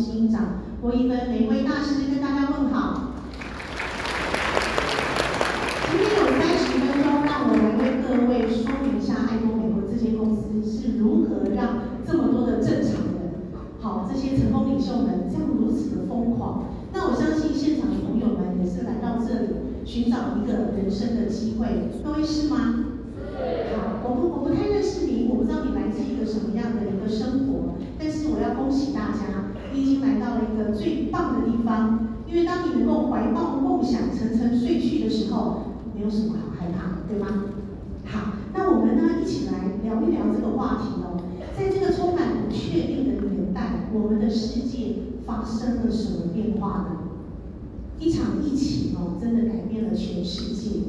执行长郭一芬玫瑰大师跟大家问好。今天有三十分钟，让我来为各位说明一下爱多美国这些公司是如何让这么多的正常人，好，这些成功领袖们这样如此的疯狂。那我相信现场的朋友们也是来到这里寻找一个人生的机会，各位是吗？好，我不我不太认识你，我不知道你来自一个什么样的一个生活，但是我要恭喜大家，你已经来到了一个最棒的地方。因为当你能够怀抱梦想，沉沉睡去的时候，没有什么好害怕的，对吗？好，那我们呢一起来聊一聊这个话题哦。在这个充满不确定的年代，我们的世界。发生了什么变化呢？一场疫情哦，真的改变了全世界。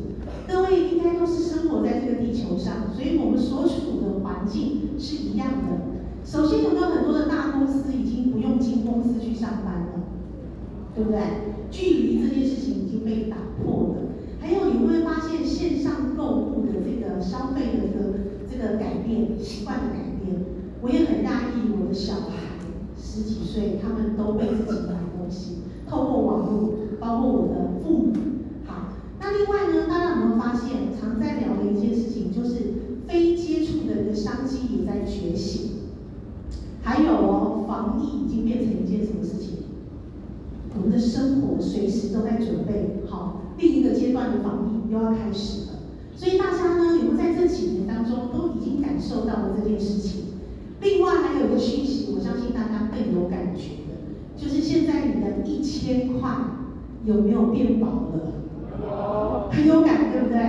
各位应该都是生活在这个地球上，所以我们所处的环境是一样的。首先，有没有很多的大公司已经不用进公司去上班了？对不对？距离这件事情已经被打破了。还有，你会发现线上购物的这个消费的一个这个改变，习惯的改变？我也很讶异，我的小孩。十几岁，他们都被自己买东西，透过网络，包括我的父母。好，那另外呢，大家有没有发现，常在聊的一件事情，就是非接触的一个商机也在觉醒。还有哦，防疫已经变成一件什么事情？我们的生活随时都在准备好另一个阶段的防疫又要开始了。所以大家呢，有没有在这几年当中都已经感受到了这件事情？另外还有一个讯息，我相信大家更有感觉的，就是现在你的一千块有没有变薄了？很有感，对不对？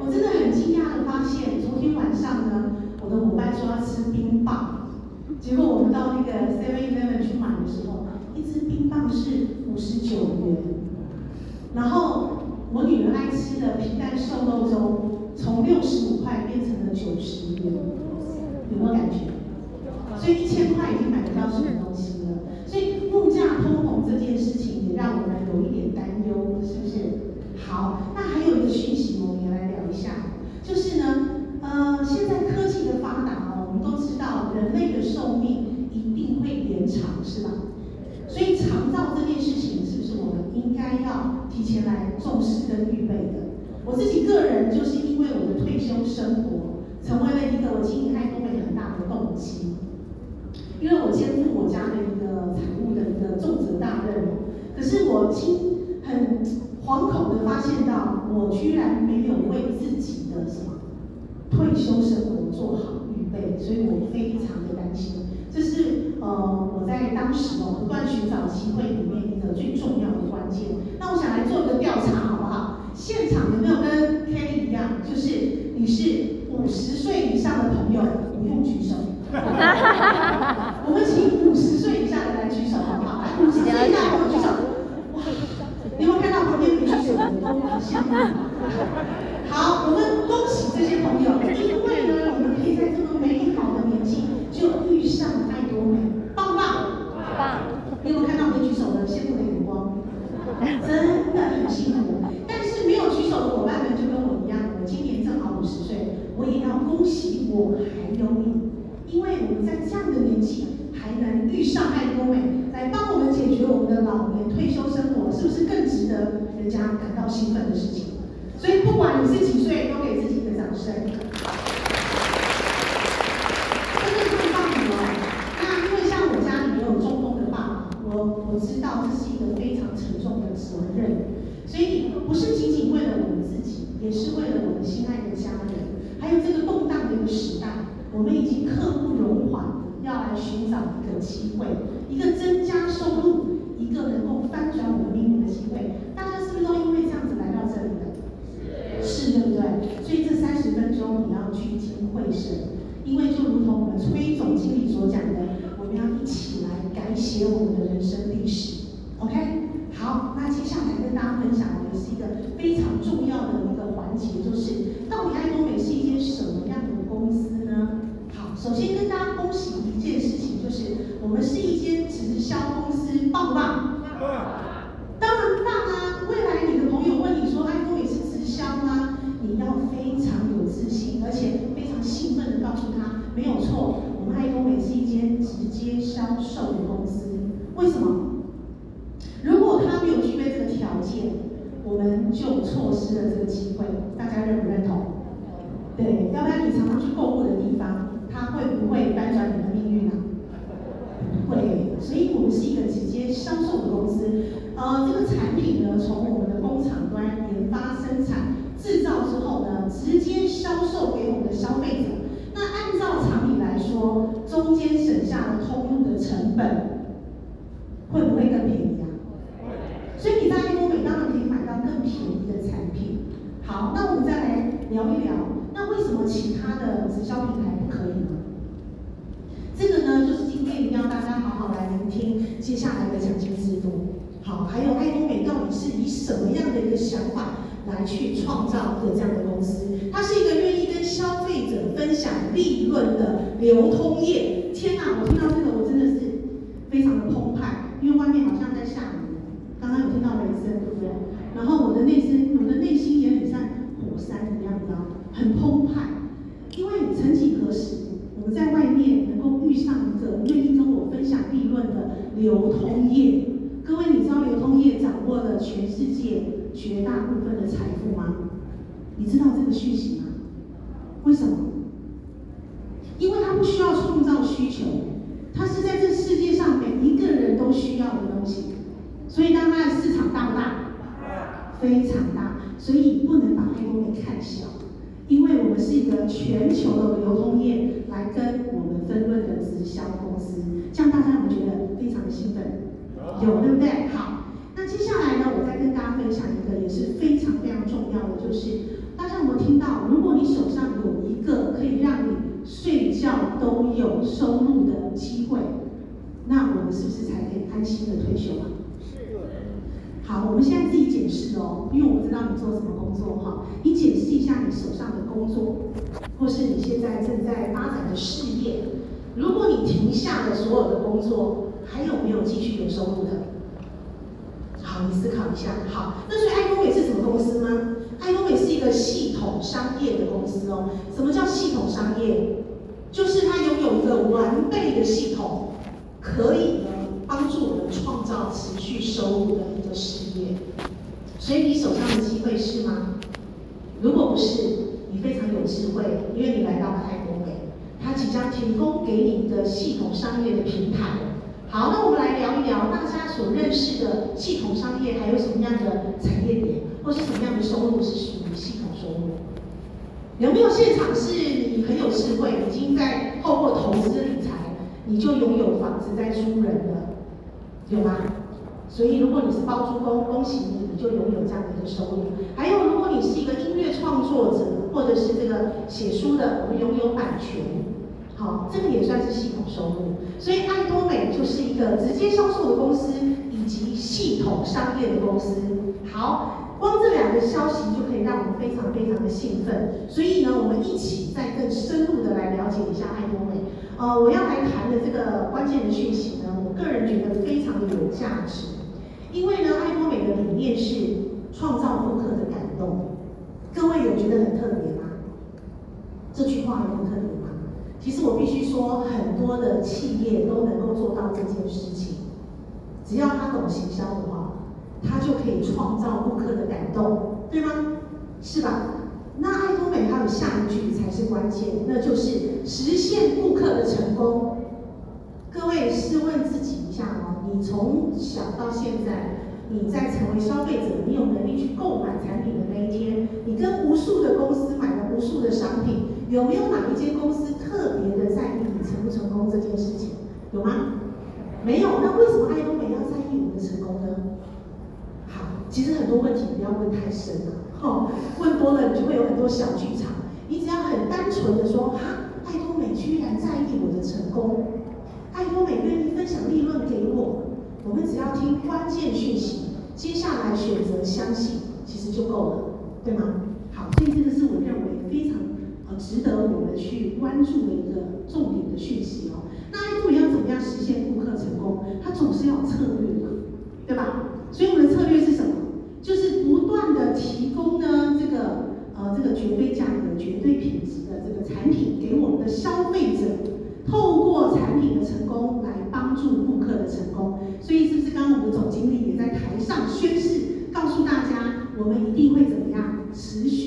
我真的很惊讶的发现，昨天晚上呢，我的伙伴说要吃冰棒，结果我们到那个 Seven Eleven 去买的时候，一支冰棒是五十九元，然后我女儿爱吃的皮蛋瘦肉粥，从六十五块变成了九十元，有没有感觉？所以一千块已经买不到什么东西了？所以物价通膨这件事情也让我们有一点担忧，是不是？好，那还有一个讯息，我们也来聊一下，就是呢，呃，现在科技的发达，知道人类的寿命一定会延长，是吧？所以长照这件事情，是不是我们应该要提前来重视跟预备的？我自己个人就是因为我的退休生活，成为了一个我经营爱多美很大的动机。因为我肩负我家的一个财务的一个重责大任，可是我今很惶恐的发现到，我居然没有为自己的什么退休生活做好预备，所以我非常的担心。这是呃我在当时哦不断寻找机会里面一个最重要的关键。那我想来做一个调查，好不好？现场有没有跟 Kelly 一样，就是你是五十岁以上的朋友，不用举手。我们请五十岁以下的来举手，好不好？五十岁以下的举手。哇，你有没有看到旁边没举手的都很羡慕？好，我们恭喜这些朋友，因为呢，我们可以在这么美好的年纪就遇上爱多美，棒不棒？棒。你有没有看到没举手的羡慕的眼光？真的很幸福。但是没有举手的伙伴们就跟我一样，我今年正好五十岁，我也要恭喜我因为我们在这样的年纪还能遇上爱多美，来帮我们解决我们的老年退休生活，是不是更值得人家感到兴奋的事情？所以不管你是几岁，都给自己一个掌声。真的太棒了！那因为像我家里也有中风的爸爸，我我知道这是一个非常沉重的责任，所以不是仅仅为了我们自己，也是为了我们心爱的家人，还有这个动荡的一个时代。已经刻不容缓的要来寻找一个机会，一个增加收入，一个能够翻转我们命运的机会。大家是不是都因为这样子来到这里的？是，对不对？所以这三十分钟你要聚精会神，因为就如同我们崔总经理所讲的，我们要一起来改写我们的人生历史。OK，好，那接下来跟大家分享的是一个非常重要的一个环节，就是到底爱多美是一间什么样的公司？首先跟大家恭喜一件事情，就是我们是一间直销公司，棒不棒？棒。当然棒啊！未来你的朋友问你说爱多美是直销吗？你要非常有自信，而且非常兴奋的告诉他，没有错，我们爱多美是一间直接销售的公司。为什么？如果他没有具备这个条件，我们就错失了这个机会。大家认不认同？对，要不然你常常去购物的地方。它会不会翻转你的命运呢？会，所以我们是一个直接销售的公司。呃，这个产品呢，从我们的工厂端研发、生产、制造之后呢，直接销售给我们的消费者。那按照常理来说，中间省下了通路的成本，会不会更便宜啊？所以你在爱多美当然可以买到更便宜的产品。好，那我们再来聊一聊，那为什么其他的直销平台可以吗？这个呢，就是今天一定要大家好好来聆听接下来的奖金制度。好，还有爱多美到底是以什么样的一个想法来去创造的这样的公司？它是一个愿意跟消费者分享利润的流通业。天哪，我听到这个我真的是非常的澎湃，因为外面好像在下雨，刚刚有听到雷声，对不对？然后我的内心，我的内心也很像火山一样，你知道吗？很澎湃，因为曾几何时，我们在外面能够遇上一个愿意跟我分享利润的流通业。各位，你知道流通业掌握了全世界绝大部分的财富吗？你知道这个讯息吗？为什么？因为它不需要创造需求，它是在这世界上每一个人都需要的东西。所以，当它的市场大不大？非常大。所以不能把爱多给看小，因为我们是一个全球的流通业来跟我们分润的直销公司，这样大家有没有觉得非常的兴奋？有对不对？好，那接下来呢，我再跟大家分享一个也是非常非常重要的，就是大家有没有听到？如果你手上有一个可以让你睡觉都有收入的机会，那我们是不是才可以安心的退休啊？是。好，我们现在自己解释哦，因为我不知道你做什么工作哈，你解释一下你手上的工作，或是你现在正在发展的事业，如果你停下了所有的工作。还有没有继续有收入的？好，你思考一下。好，那所以爱多美是什么公司吗？爱多美是一个系统商业的公司哦。什么叫系统商业？就是它拥有一个完备的系统，可以呢帮助我们创造持续收入的一个事业。所以你手上的机会是吗？如果不是，你非常有智慧，因为你来到了泰国美，它即将提供给你的系统商业的平台。好，那我们来聊一聊大家所认识的系统商业，还有什么样的产业点，或是什么样的收入是属于系统收入？有没有现场是你很有智慧，已经在透过投资理财，你就拥有房子在租人的，有吗？所以如果你是包租公，恭喜你，你就拥有这样的一个收入。还有，如果你是一个音乐创作者，或者是这个写书的，我们拥有版权。好，这个也算是系统收入，所以爱多美就是一个直接销售的公司，以及系统商业的公司。好，光这两个消息就可以让我们非常非常的兴奋。所以呢，我们一起再更深入的来了解一下爱多美。呃，我要来谈的这个关键的讯息呢，我个人觉得非常的有价值，因为呢，爱多美的理念是创造顾客的感动。各位有觉得很特别吗？这句话很特别吗？其实我必须说，很多的企业都能够做到这件事情。只要他懂行销的话，他就可以创造顾客的感动，对吗？是吧？那爱多美它的下一句才是关键，那就是实现顾客的成功。各位试问自己下哦，你从小到现在，你在成为消费者，你有能力去购买产品的那一天，你跟无数的公司买了无数的商品。有没有哪一间公司特别的在意你成不成功这件事情？有吗？没有。那为什么爱多美要在意我的成功呢？好，其实很多问题不要问太深了，哦，问多了你就会有很多小剧场。你只要很单纯的说，哈，爱多美居然在意我的成功，爱多美愿意分享利润给我，我们只要听关键讯息，接下来选择相信，其实就够了，对吗？好，所以这个是我认为非常呃。值得我们去关注的一个重点的讯息哦。那爱多美要怎么样实现顾客成功？它总是要策略的，对吧？所以我们的策略是什么？就是不断的提供呢这个呃这个绝对价格、绝对品质的这个产品给我们的消费者，透过产品的成功来帮助顾客的成功。所以是不是刚刚我们的总经理也在台上宣誓，告诉大家我们一定会怎么样持续。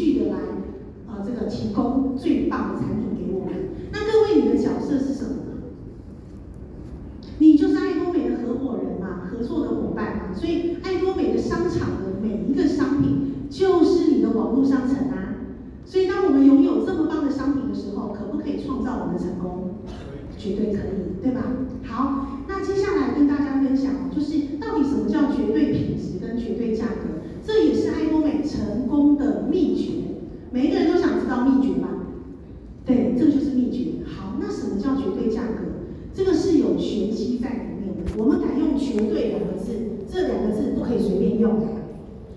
嘛，合作的伙伴嘛，所以爱多美的商场的每一个商品就是你的网络商城啊。所以当我们拥有这么棒的商品的时候，可不可以创造我们的成功？绝对可以，对吧？好，那接下来跟大家分享，就是到底什么叫绝对品质跟绝对价格？这也是爱多美成功的秘诀。每一个人都想知道秘诀吧？对，这就是秘诀。好，那什么叫绝对价格？这个是有玄机在里面的。我们改用“绝对”两个字，这两个字不可以随便用的。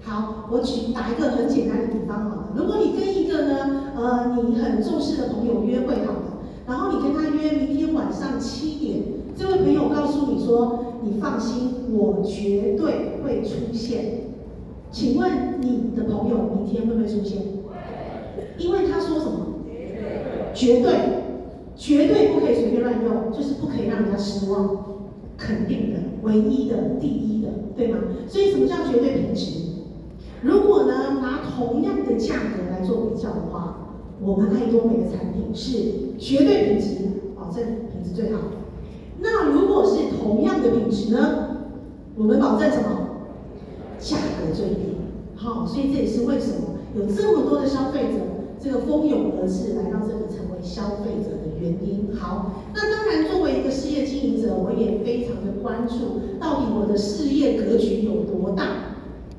好，我举打一个很简单的比方好了。如果你跟一个呢，呃，你很重视的朋友约会好了，然后你跟他约明天晚上七点，这位朋友告诉你说：“你放心，我绝对会出现。”请问你的朋友明天会不会出现？因为他说什么？绝对，绝对不可以随便乱用，就是不可以让人家失望，肯定的，唯一的，第一的，对吗？所以什么叫绝对品质？如果呢，拿同样的价格来做比较的话，我们爱多美的产品是绝对品质，保证品质最好。那如果是同样的品质呢？我们保证什么？价格最低。好，所以这也是为什么有这么多的消费者。这个蜂拥而至来到这里成为消费者的原因。好，那当然作为一个事业经营者，我也非常的关注到底我的事业格局有多大。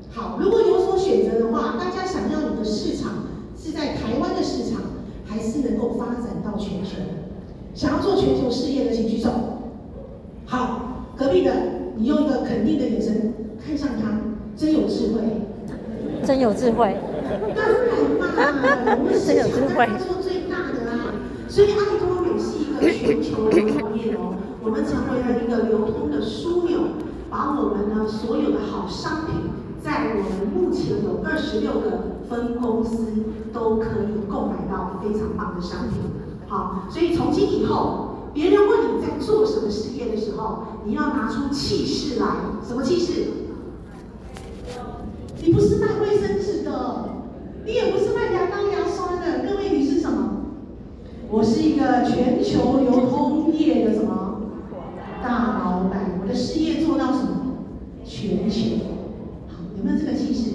好，如果有所选择的话，大家想要你的市场是在台湾的市场，还是能够发展到全球？全球事业的，请举手。好，隔壁的，你用一个肯定的眼神看向他，真有智慧，真有智慧。当然嘛，我们市场大家做最大的啦，所以爱多美是一个全球流通业哦，我们成为了一个流通的枢纽，把我们呢所有的好商品，在我们目前有二十六个分公司都可以购买到非常棒的商品。好，所以从今以后，别人问你在做什么事业的时候，你要拿出气势来，什么气势？你不是卖卫生纸的。你也不是卖牙膏牙刷的，各位，你是什么？我是一个全球流通业的什么大老板？我的事业做到什么？全球。好，有没有这个气势？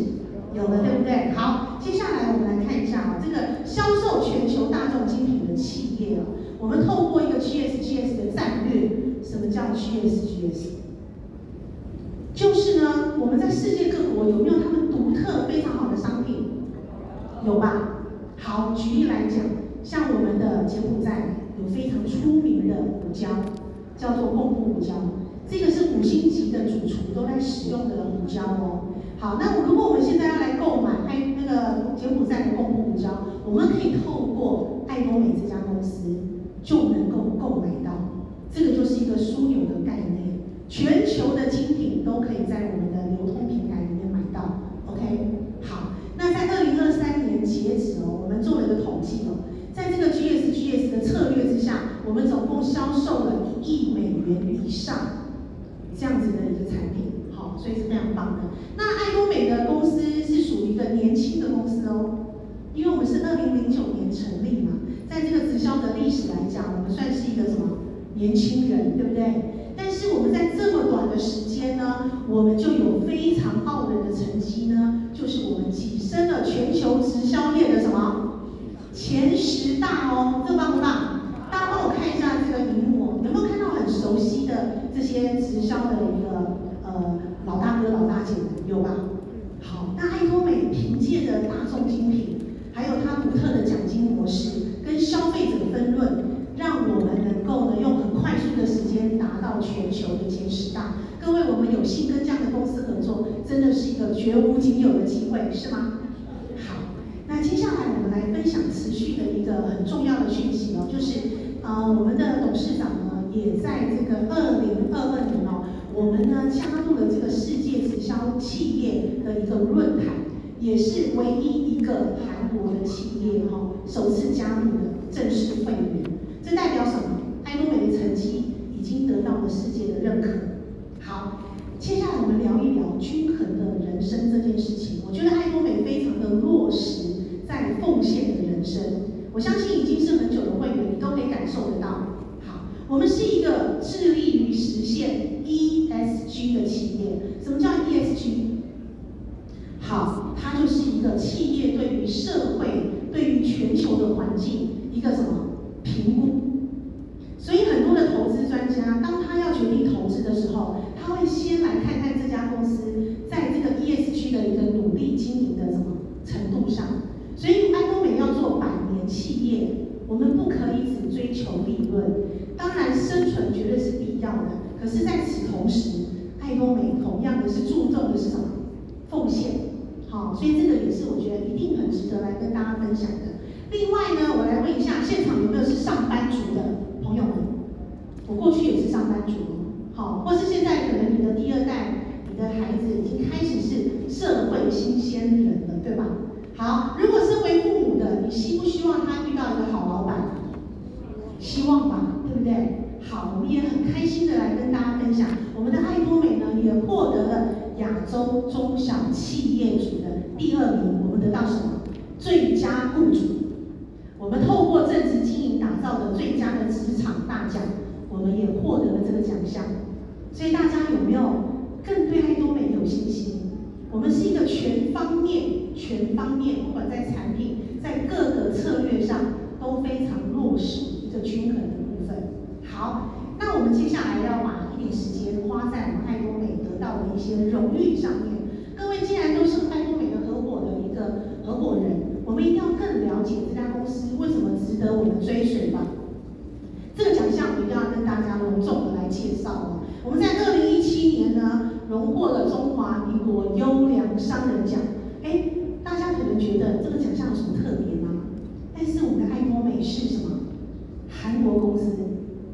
有了，对不对？好，接下来我们来看一下啊，这个销售全球大众精品的企业啊，我们透过 GSGS 的战略，什么叫 GSGS？就是呢，我们在世界各国有没有他们独特非常好的商品？有吧？好，举例来讲，像我们的柬埔寨有非常出名的胡椒，叫做贡布胡椒，这个是五星级的主厨都在使用的胡椒哦。好，那如果我们现在要来购买爱那个柬埔寨的贡布胡椒，我们可以透过爱多美这家公司就能，这个就是一个枢纽的概念，全球的精品都可以在我们的流通平台里面买到。OK，好。那在二零二三年截止哦，我们做了一个统计哦，在这个 GSGS 的策略之下，我们总共销售了一亿美元以上这样子的一个产品，好，所以是非常棒的。那爱多美的公司是属于一个年轻的公司哦，因为我们是二零零九年成立嘛，在这个直销的历史来讲，我们算是一个什么年轻人，对不对？但是我们在这么短的时间呢，我们就有非常傲人的成绩呢，就是我们跻身了全球直销业的什么前十大哦，这棒不棒？大家帮我看一下这个荧幕，有没有看到很熟悉的这些直销的一个呃老大哥老大姐？有吧？好，那爱多美凭借着大众精品，还有它独特的奖金模式，跟消费者分润。让我们能够呢，用很快速的时间达到全球的前十大。各位，我们有幸跟这样的公司合作，真的是一个绝无仅有的机会，是吗？好，那接下来我们来分享持续的一个很重要的讯息哦，就是呃，我们的董事长呢，也在这个二零二二年哦，我们呢加入了这个世界直销企业的一个论坛，也是唯一一个韩国的企业哈，首次加入的正式会员。这代表什么？绩已经得到了世界的认可。好，接下来我们聊一聊均衡的人生这件事情。我觉得爱多美非常的落实在奉献的人生。我相信已经是很久的会员，你都可以感受得到。好，我们是一个致力于实现 ESG 的企业。什么叫 ESG？好，它就是一个企业对于社会、对于全球的环境一个什么评估。决定投资的时候，他会先来看看这家公司在这个 ESG 的一个努力经营的什么程度上。所以艾多美要做百年企业，我们不可以只追求利润，当然生存绝对是必要的。可是在此同时，艾多美同样的是注重的是什么？奉献。好，所以这个也是我觉得一定很值得来跟大家分享的。另外呢，我来问一下现场有没有是上班族的？朋友们，我过去也是上班族，好，或是现在可能你的第二代，你的孩子已经开始是社会新鲜人了，对吧？好，如果身为父母的，你希不希望他遇到一个好老板？希望吧，对不对？好，我们也很开心的来跟大家分享，我们的爱多美呢也获得了亚洲中小企业组的第二名，我们得到什么？最佳雇主。我们透过正直经营打造的最佳的职场大奖，我们也获得了这个奖项。所以大家有没有更对爱多美有信心？我们是一个全方面、全方面，不管在产品、在各个策略上都非常落实一个均衡的部分。好，那我们接下来要把一点时间花在我们爱多美得到的一些荣誉上面。各位既然都是爱多美的合伙的一个合伙人。我们一定要更了解这家公司为什么值得我们追随吧。这个奖项我一定要跟大家隆重的介绍哦。我们在二零一七年呢，荣获了中华民国优良商人奖。哎，大家可能觉得这个奖项有什么特别吗？但是我们的爱多美是什么？韩国公司，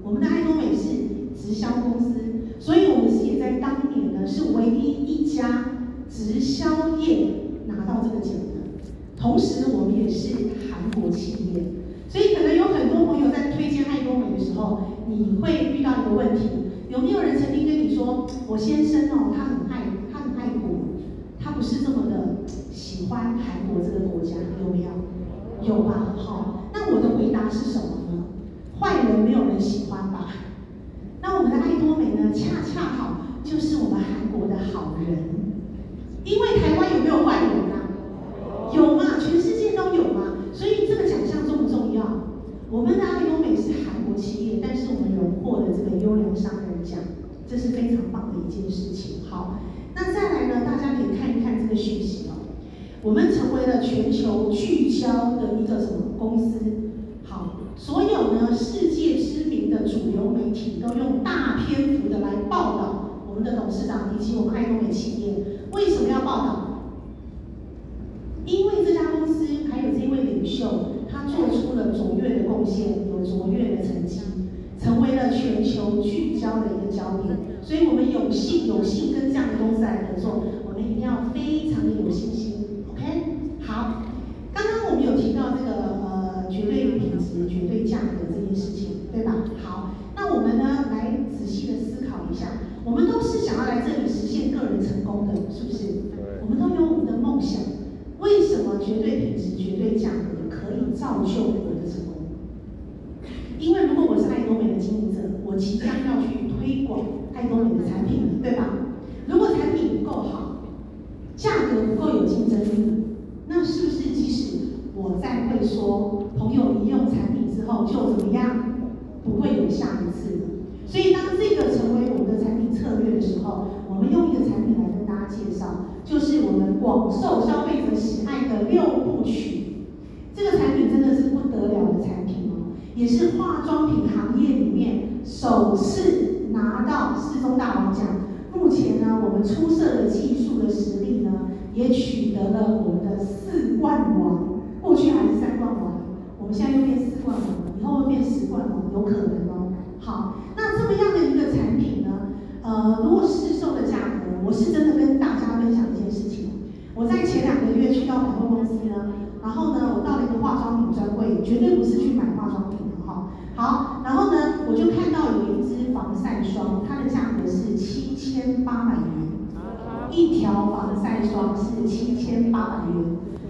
我们的爱多美是直销公司，所以我们是也在当年呢是唯一一家直销业拿到这个奖的。同时，我们也是韩国企业，所以可能有很多朋友在推荐爱多美的时候，你会遇到一个问题：有没有人曾经跟你说，我先生哦，他很爱，他很爱国，他不是这么的喜欢韩国这个国家，有没有？有吧？好，那我的回答是什么呢？坏人没有人喜欢吧？那我们的爱多美呢，恰恰好就是我们韩国的好人，因为台湾有没有坏人？有嘛？全世界都有嘛？所以这个奖项重不重要？我们的艾多美是韩国企业，但是我们荣获了这个优良商人奖，这是非常棒一件事情。好，那再来呢？大家可以看一看这个讯息哦。我们成为了全球聚焦的一个什么公司？好，所有呢世界知名的主流媒体都用大篇幅的来报道我们的董事长以及我们爱多美企业。为什么要报道？因为这家公司还有这位领袖，他做出了卓越的贡献，有卓越的成绩，成为了全球聚焦的一个焦点。所以我们有幸有幸跟这样的公司来合作，我们一定要非常的有信心。OK，好，刚刚我们有提到这个呃绝对品质、绝对价格这件事情，对吧？好，那我们呢来仔细的思考一下，我们都是想要来这里实现个人成功的，是不是？我们都有我们的梦想。为什么绝对品质、绝对价格可以造就我们的成功？因为如果我是爱多美的经营者，我即将要去推广艾多美的产品，对吧？如果产品不够好，价格不够有竞争力，那是不是即使我再会说朋友一用产品之后就怎么样，不会有下一次？所以当这个成为我们的产品策略的时候，我们用一个产品来跟大家介绍。就是我们广受消费者喜爱的六部曲，这个产品真的是不得了的产品哦，也是化妆品行业里面首次拿到四中大王奖。目前呢，我们出色的技术的实力呢，也取得了我们的四冠王。过去还是三冠王，我们现在又变四冠王了，以后会变十冠王，有可能哦。好，那这么样的一个产品呢，呃，如果市售的价格，我是真的跟大家分享一件事情。我在前两个月去到百货公司呢，然后呢，我到了一个化妆品专柜，绝对不是去买化妆品的哈。好，然后呢，防晒霜，它的价格是七千八百元，一条防晒霜是七千八百元。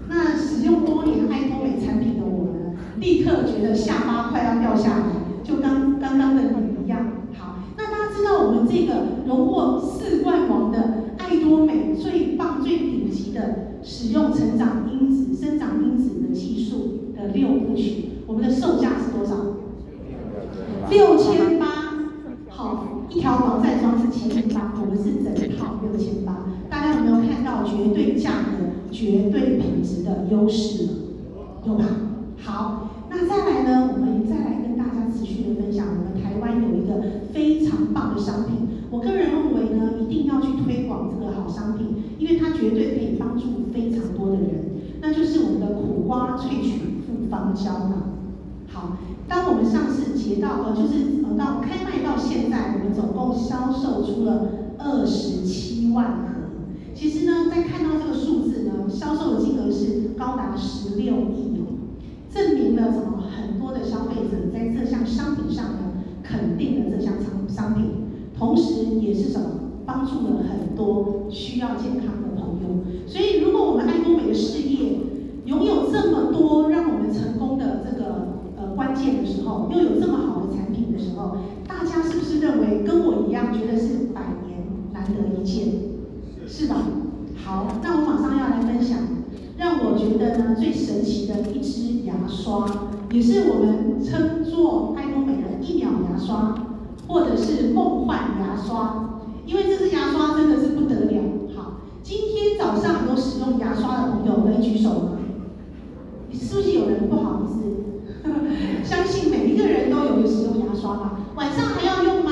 那使用多年爱多美产品的我呢，立刻觉得下巴快要掉下来，就刚刚刚的你一样。好，那大家知道我们这个荣获四冠王的。爱多美最棒、最顶级的使用成长因子、生长因子的技术的六部曲，我我们的售价是多少？六千八。好，一条防晒霜是七千八，我们是整套六千八。大家有没有看到绝对价格、绝对品质的优势？有吧？好，那再来呢？我们再来跟大家持续的分享，我们台湾有一个非常棒的商品。我个人认为呢，一定要去推广这个好商品，因为它绝对可以帮助非常多的人。那就是我们的苦瓜萃取复方胶囊。好，当我们上市结到呃，就是呃到开卖到现在，我们总共销售出了二十七万盒。其实呢，在看到这个数字呢，销售的金额是高达十六亿哦，证明了什么？很多的消费者在这项商品上呢，肯定了这项商商品，同时也是什么？帮助了很多需要健康的朋友。所以，如果我们爱多美的事业拥有这么多让我们成功的这个呃关键的时候，又有这么好的产品的时候，大家是不是认为跟我一样，觉得是百年难得一见？是吧？好，那我马上要来分享，让我觉得呢最神奇的一支牙刷，也是我们称作爱多美的一秒牙刷，或者是梦幻牙刷，因为这支牙刷真的是不得了。好，今天早上有使用牙刷的朋友可以举手吗？是不是有人不好意思？相信每一个人都有使用牙刷吧？晚上还要用吗？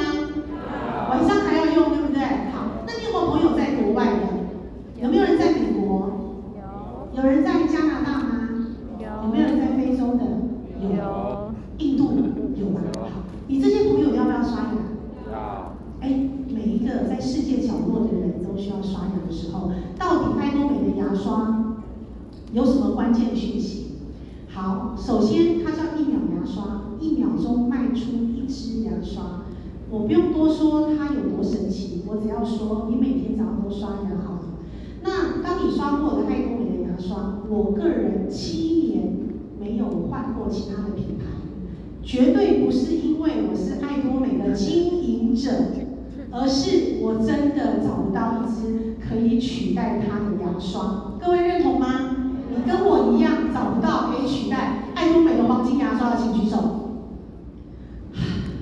晚上还要用，对不对？好，那你有没有朋友在国外的？有没有人在美国？有。有人在加拿大吗？有。有没有人在非洲的？有。有。印度有吗？好，你这些朋友要不要刷牙？要。哎，每一个在世界角落的人都需要刷牙的时候，到底爱多美的牙刷有什么关键讯息？好，首先它叫一秒牙刷，一秒钟卖出一支牙刷。我不用多说它有多神奇，我只要说你每天早上都刷牙好了。那当你刷过的爱多美的牙刷，我个人七年没有换过其他的品牌，绝对不是因为我是爱多美的经营者，而是我真的找不到一支可以取代它的牙刷。各位认同吗？你跟我一样找不到可以取代爱多美的黄金牙刷的，请举手。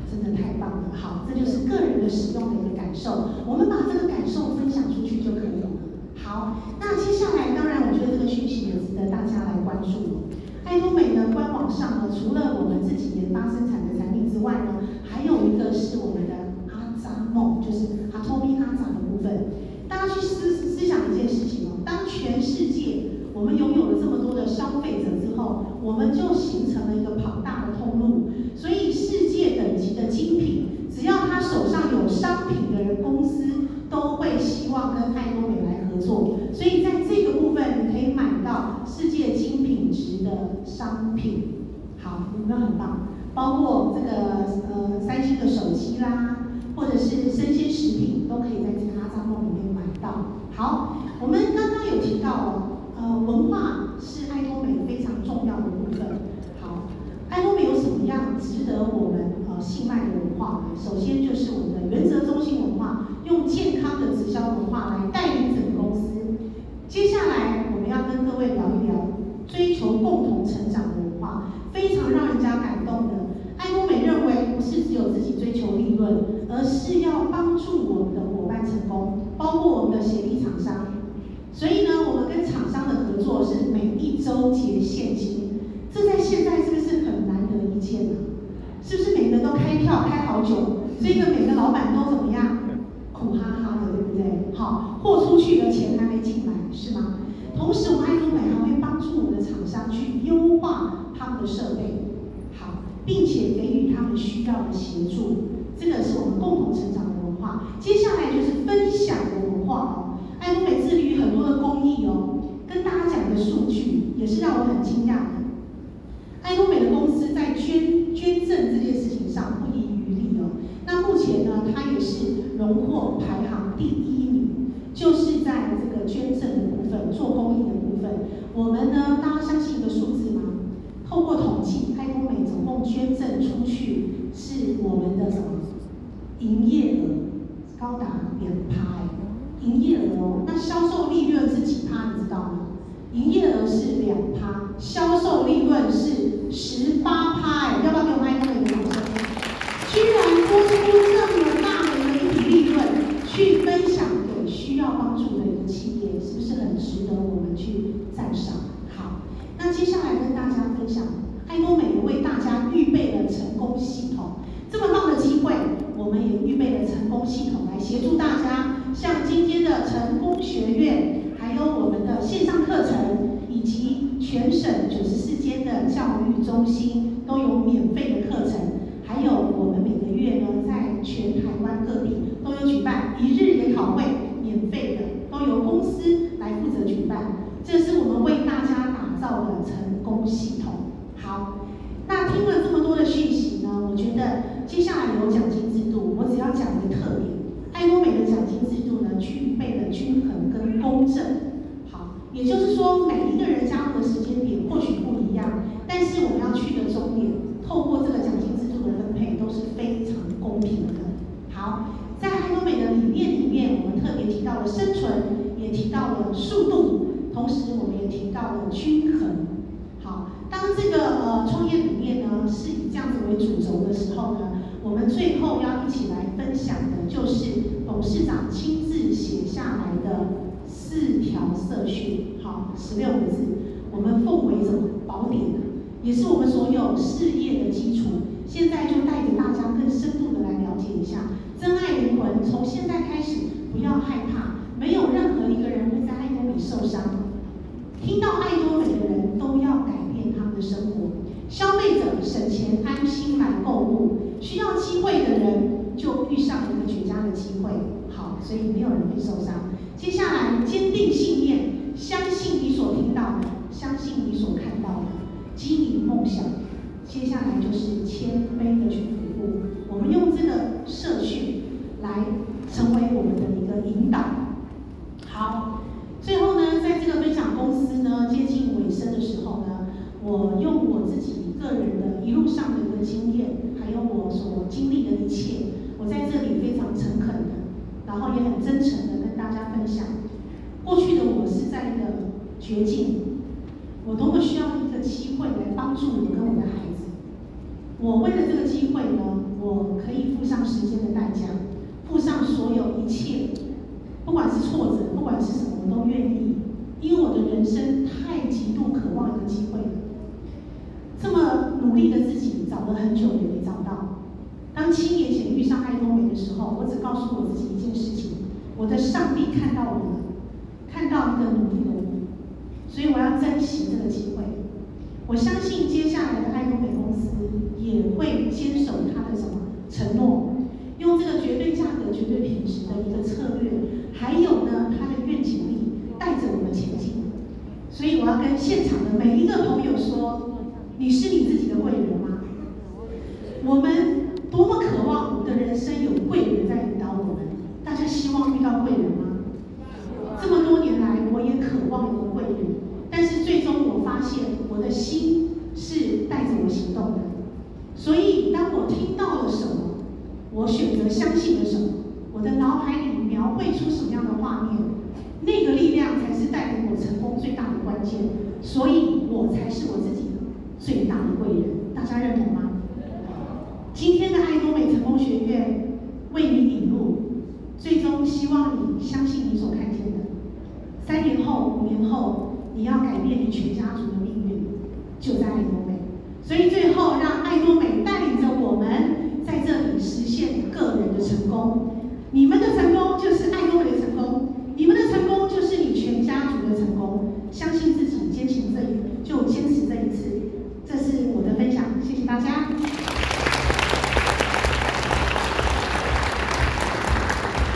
真的太棒了好，这就是个人的使用的一个感受，我们把这个感受分享出去就可以了。好，那接下来当然我觉得这个讯息也值得大家来关注。爱多美的官网上呢，除了我们自己研发生产的产品之外呢，还有一个是我们的阿扎梦，就是阿托米阿扎的部分。大家去思思想一件事情哦，当全世界我们拥有了这么多的消费者之后，我们就形成了一个庞大的通路，所以世界等级的精品。只要他手上有商品的人，公司都会希望跟爱多美来合作。所以在这个部分，你可以买到世界精品质的商品。好，有没有很棒？包括这个呃三星的手机啦，或者是生鲜食品，都可以在这个阿扎梦里面买到。好，我们刚刚有提到哦，呃，文化是爱多美非常重要的部分。好，爱多美有什么样值得信赖的文化，首先就是我们的原则中心文化，用健康的直销文化来带领整个公司。接下来我们要跟各位聊一聊追求共同成长的文化，非常让人家感动的。爱多美认为不是只有自己追求利润，而是要帮助我们的伙伴成功，包括我们的协力厂商。所以呢，我们跟厂商的合作是每一周结现金，这在现在是不是很难得一见呢不是每个人都开票开好久？这个每个老板都怎么样？苦哈哈的，对不对？好，货出去的钱还没进来，是吗？同时，我们爱多美还会帮助我们的厂商去优化他们的设备，好，并且给予他们需要的协助。这个是我们共同成长的文化。接下来就是分享的文化哦。爱多美致力于很多的公益哦，跟大家讲的数据也是让我很惊讶的。爱多美的公司在捐捐赠这件事情上不遗余力哦。那目前呢，它也是荣获排行第一名，就是在这个捐赠的部分，做公益的部分。我们呢，大家相信一个数字吗？透过统计，爱多美总共捐赠出去是我们的什么？营业额高达两趴，营业额哦。那销售利润是几趴？你知道吗？营业额是两趴，销售利润是十八趴，要不要给我们爱多美的掌声？居然多出这么大的一笔利润，去分享给需要帮助的一个企业，是不是很值得我们去赞赏？好，那接下来跟大家分享，爱多美为大家预备了成功系统，这么棒的机会，我们也预备了成功系统来协助大家，像今天的成功学院，还有我们的线上课程。以及全省九十四间的教育中心都有免费的课程，还有我们每个月呢，在全台湾各地都有举办一日研讨会，免费的，都由公司来负责举办。这是我们为大家打造的成功系统。好，那听了这么多的讯息呢，我觉得接下来有奖金制度，我只要讲一个特点，爱多美的奖金制度呢，具备了均衡跟公正。也就是说，每一个人加入的时间点或许不一样，但是我们要去的终点，透过这个奖金制度的分配都是非常公平的。好，在爱多美的理念里面，我们特别提到了生存，也提到了速度，同时我们也提到了均衡。好，当这个呃创业理念呢是以这样子为主轴的时候呢，我们最后要一起来分享的就是董事长亲自写下来的。四条社训，好，十六个字，我们奉为什么宝典呢？也是我们所有事业的基础。现在就带着大家更深度的来了解一下，真爱灵魂，从现在开始不要害怕，没有任何一个人会在爱多美受伤。听到爱多美的人都要改变他们的生活，消费者省钱安心来购物，需要机会的人就遇上一个绝佳的机会。好，所以没有人会受伤。接下来，坚定信念，相信你所听到的，相信你所看到的，经营梦想。接下来就是谦卑的去服务。我们用这个社区来成为我们的一个引导。好，最后呢，在这个分享公司呢接近尾声的时候呢，我用我自己个人的一路上的一个经验，还有我所经历的一切，我在这里非常诚恳的，然后也很真诚的。大家分享，过去的我是在一个绝境，我多么需要一个机会来帮助我跟我的孩子。我为了这个机会呢，我可以付上时间的代价，付上所有一切，不管是挫折，不管是什么，我都愿意，因为我的人生太极度渴望一个机会了。这么努力的自己找了很久也没找到。当七年前遇上爱多美的时候，我只告诉我自己一件事情。我的上帝看到我了，看到一个努力的我，所以我要珍惜这个机会。我相信接下来的爱多美公司也会坚守它的什么承诺，用这个绝对价格、绝对品质的一个策略，还有呢它的愿景力带着我们前进。所以我要跟现场的每一个朋友说：你是你自己的贵人吗？我们多么渴望我们的人生有贵人在引导我们。大家希望遇到贵人吗？这么多年来，我也渴望一个贵人，但是最终我发现，我的心是带着我行动的。所以，当我听到了什么，我选择相信了什么，我的脑海里描绘出什么样的画面，那个力量才是带给我成功最大的关键。所以我才是我自己最大的贵人。大家认同吗？今天的爱多美成功学院为你。最终希望你相信你所看见的。三年后五年后你要改变你全家族的命运就在爱多美。所以最后让爱多美带领着我们在这里实现个人的成功。你们的成功就是爱多美的成功你们的成功就是你全家族的成功。相信自己坚持这一就坚持这一次。这是我的分享谢谢大家。